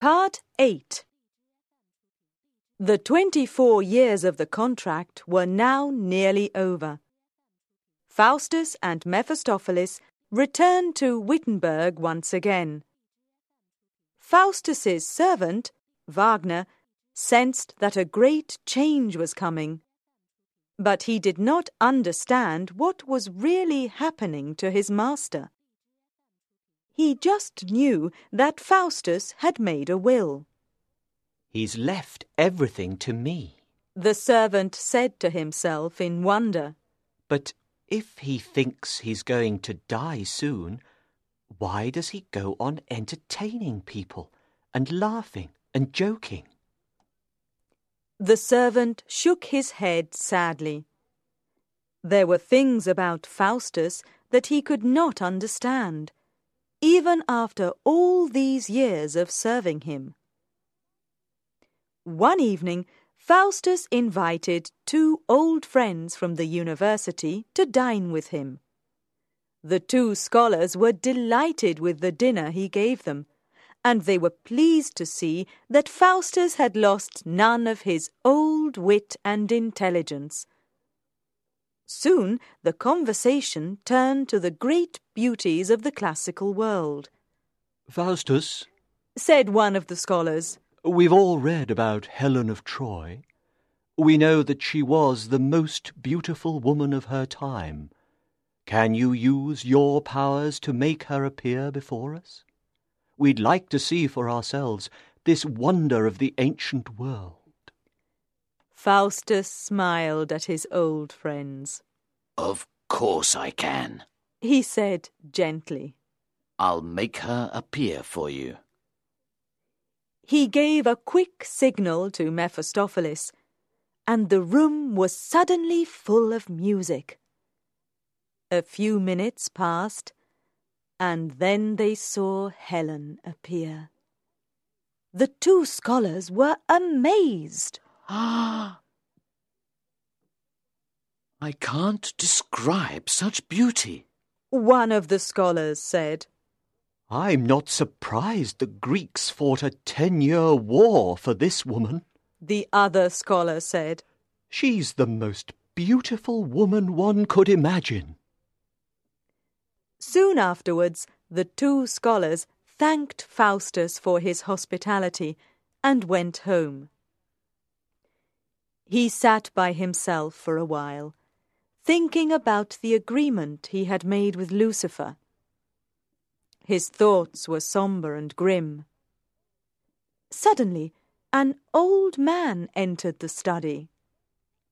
Part 8 The 24 years of the contract were now nearly over. Faustus and Mephistopheles returned to Wittenberg once again. Faustus's servant, Wagner, sensed that a great change was coming. But he did not understand what was really happening to his master. He just knew that Faustus had made a will. He's left everything to me. The servant said to himself in wonder. But if he thinks he's going to die soon, why does he go on entertaining people and laughing and joking? The servant shook his head sadly. There were things about Faustus that he could not understand even after all these years of serving him. One evening, Faustus invited two old friends from the university to dine with him. The two scholars were delighted with the dinner he gave them, and they were pleased to see that Faustus had lost none of his old wit and intelligence Soon the conversation turned to the great beauties of the classical world. Faustus, said one of the scholars, we've all read about Helen of Troy. We know that she was the most beautiful woman of her time. Can you use your powers to make her appear before us? We'd like to see for ourselves this wonder of the ancient world. Faustus smiled at his old friends. Of course I can, he said gently. I'll make her appear for you. He gave a quick signal to Mephistopheles, and the room was suddenly full of music. A few minutes passed, and then they saw Helen appear. The two scholars were amazed. Ah! I can't describe such beauty. One of the scholars said. I'm not surprised the Greeks fought a ten-year war for this woman. The other scholar said. She's the most beautiful woman one could imagine. Soon afterwards, the two scholars thanked Faustus for his hospitality and went home. He sat by himself for a while, thinking about the agreement he had made with Lucifer. His thoughts were sombre and grim. Suddenly, an old man entered the study.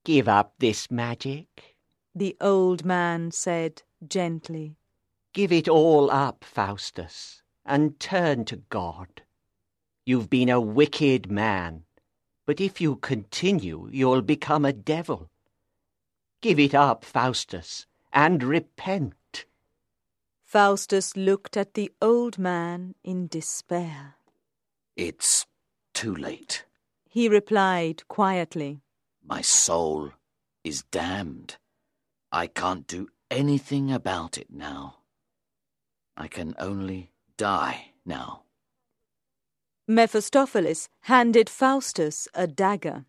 Give up this magic, the old man said gently. Give it all up, Faustus, and turn to God. You've been a wicked man but if you continue, you'll become a devil. Give it up, Faustus, and repent. Faustus looked at the old man in despair. It's too late, he replied quietly. My soul is damned. I can't do anything about it now. I can only die now. Mephistopheles handed Faustus a dagger.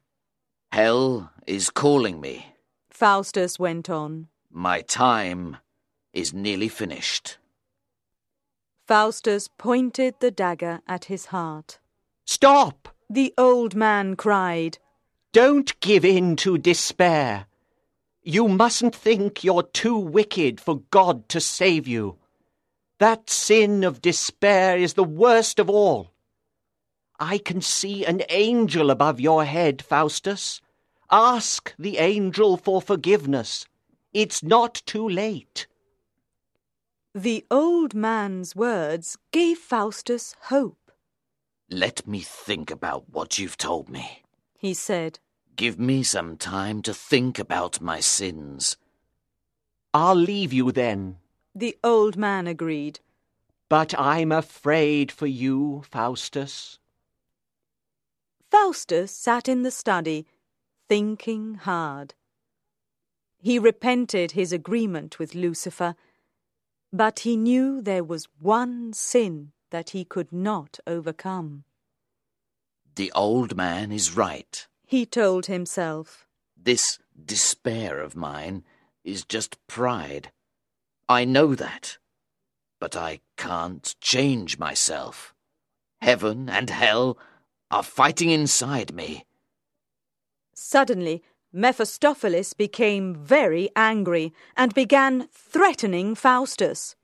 Hell is calling me. Faustus went on. My time is nearly finished. Faustus pointed the dagger at his heart. Stop! The old man cried. Don't give in to despair. You mustn't think you're too wicked for God to save you. That sin of despair is the worst of all. I can see an angel above your head, Faustus. Ask the angel for forgiveness. It's not too late. The old man's words gave Faustus hope. Let me think about what you've told me, he said. Give me some time to think about my sins. I'll leave you then, the old man agreed. But I'm afraid for you, Faustus. Faustus sat in the study, thinking hard. He repented his agreement with Lucifer, but he knew there was one sin that he could not overcome. The old man is right. He told himself. This despair of mine is just pride. I know that. But I can't change myself. Heaven and hell are fighting inside me. Suddenly, Mephistopheles became very angry and began threatening Faustus.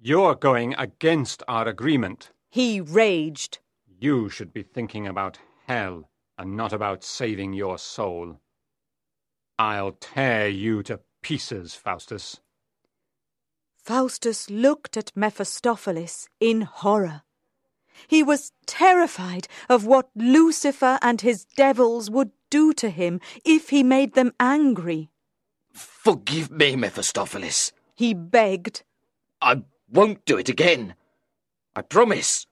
You're going against our agreement. He raged. You should be thinking about hell and not about saving your soul. I'll tear you to pieces, Faustus. Faustus looked at Mephistopheles in horror. He was terrified of what Lucifer and his devils would do to him if he made them angry. Forgive me, Mephistopheles. He begged. I won't do it again. I promise.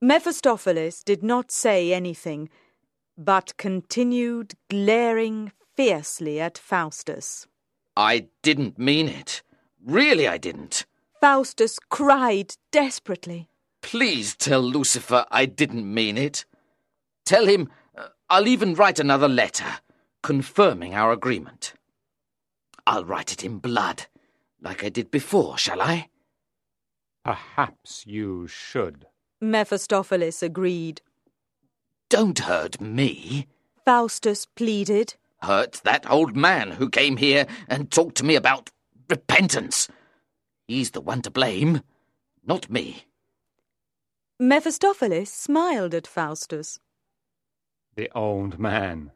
Mephistopheles did not say anything, but continued glaring fiercely at Faustus. I didn't mean it. Really, I didn't. Faustus cried desperately. Please tell Lucifer I didn't mean it. Tell him uh, I'll even write another letter confirming our agreement. I'll write it in blood, like I did before, shall I? Perhaps you should. Mephistopheles agreed. Don't hurt me. Faustus pleaded. Hurt that old man who came here and talked to me about repentance. He's the one to blame, not me. Mephistopheles smiled at Faustus. The old man.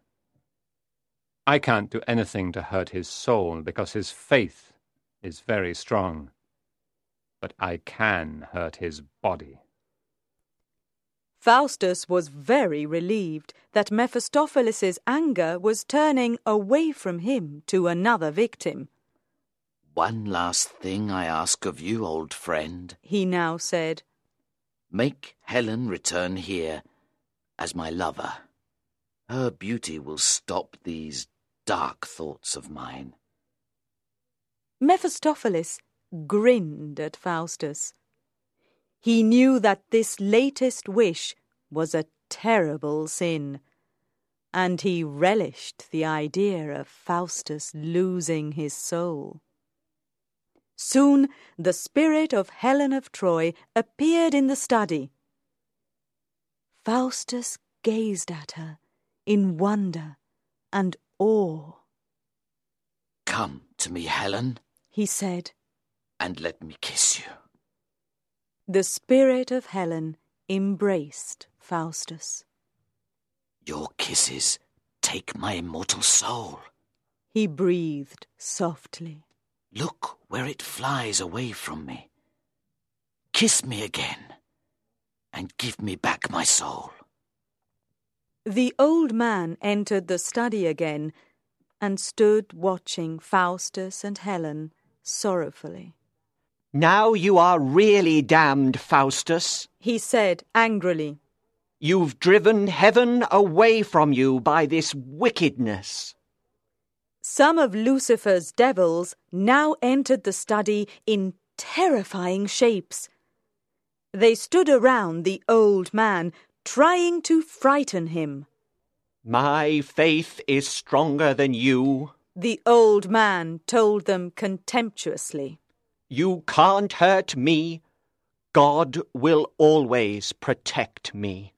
I can't do anything to hurt his soul because his faith is very strong. But I can hurt his body. Faustus was very relieved that Mephistopheles' anger was turning away from him to another victim. One last thing I ask of you, old friend, he now said. Make Helen return here as my lover. Her beauty will stop these dark thoughts of mine. Mephistopheles grinned at Faustus. He knew that this latest wish was a terrible sin, and he relished the idea of Faustus losing his soul. Soon the spirit of Helen of Troy appeared in the study. Faustus gazed at her in wonder and awe. Come to me, Helen, he said, and let me kiss you. The spirit of Helen embraced Faustus. Your kisses take my immortal soul. He breathed softly. Look where it flies away from me. Kiss me again and give me back my soul. The old man entered the study again and stood watching Faustus and Helen sorrowfully. Now you are really damned, Faustus, he said angrily. You've driven heaven away from you by this wickedness. Some of Lucifer's devils now entered the study in terrifying shapes. They stood around the old man, trying to frighten him. My faith is stronger than you, the old man told them contemptuously. You can't hurt me. God will always protect me.